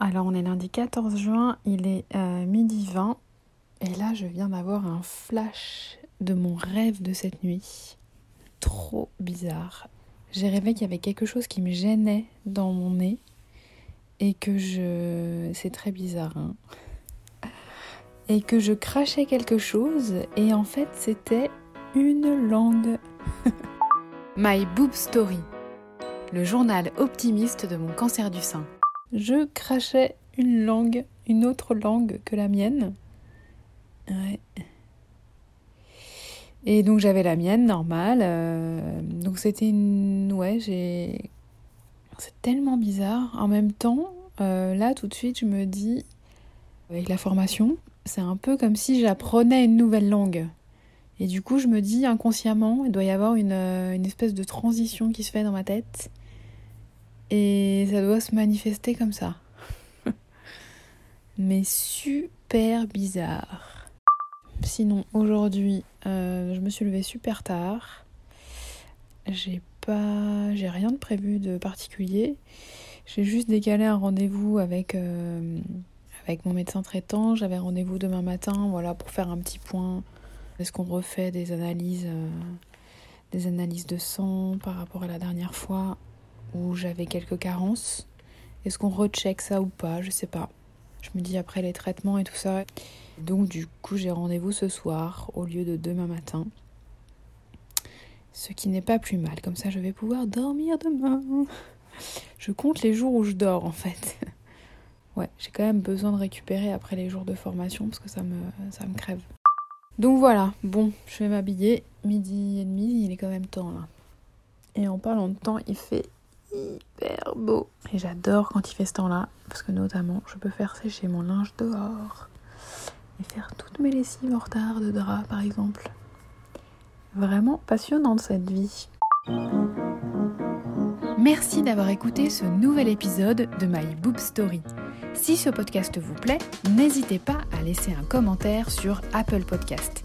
Alors on est lundi 14 juin, il est euh, midi 20 et là je viens d'avoir un flash de mon rêve de cette nuit. Trop bizarre. J'ai rêvé qu'il y avait quelque chose qui me gênait dans mon nez et que je... C'est très bizarre. Hein et que je crachais quelque chose et en fait c'était une langue. My Boob Story, le journal optimiste de mon cancer du sein. Je crachais une langue, une autre langue que la mienne. Ouais. Et donc j'avais la mienne normale. Euh, donc c'était une. Ouais, j'ai. C'est tellement bizarre. En même temps, euh, là tout de suite, je me dis, avec la formation, c'est un peu comme si j'apprenais une nouvelle langue. Et du coup, je me dis inconsciemment, il doit y avoir une, euh, une, espèce de transition qui se fait dans ma tête. Et ça doit se manifester comme ça. Mais super bizarre. Sinon, aujourd'hui, euh, je me suis levée super tard. J'ai pas. J'ai rien de prévu de particulier. J'ai juste décalé un rendez-vous avec. Euh, avec mon médecin traitant. J'avais rendez-vous demain matin, voilà, pour faire un petit point. Est-ce qu'on refait des analyses, euh, des analyses de sang par rapport à la dernière fois? Où j'avais quelques carences Est-ce qu'on recheck ça ou pas? Je sais pas. Je me dis après les traitements et tout ça. Donc du coup, j'ai rendez-vous ce soir au lieu de demain matin. Ce qui n'est pas plus mal. Comme ça, je vais pouvoir dormir demain. Je compte les jours où je dors en fait. ouais, j'ai quand même besoin de récupérer après les jours de formation parce que ça me, ça me crève. Donc voilà, bon, je vais m'habiller. Midi et demi, il est quand même temps là. Et en parlant de temps, il fait hyper beau. Et j'adore quand il fait ce temps-là, parce que notamment, je peux faire sécher mon linge dehors et faire toutes mes lessives en retard de drap, par exemple. Vraiment passionnante cette vie. Merci d'avoir écouté ce nouvel épisode de My Boob Story. Si ce podcast vous plaît, n'hésitez pas à laisser un commentaire sur Apple Podcast.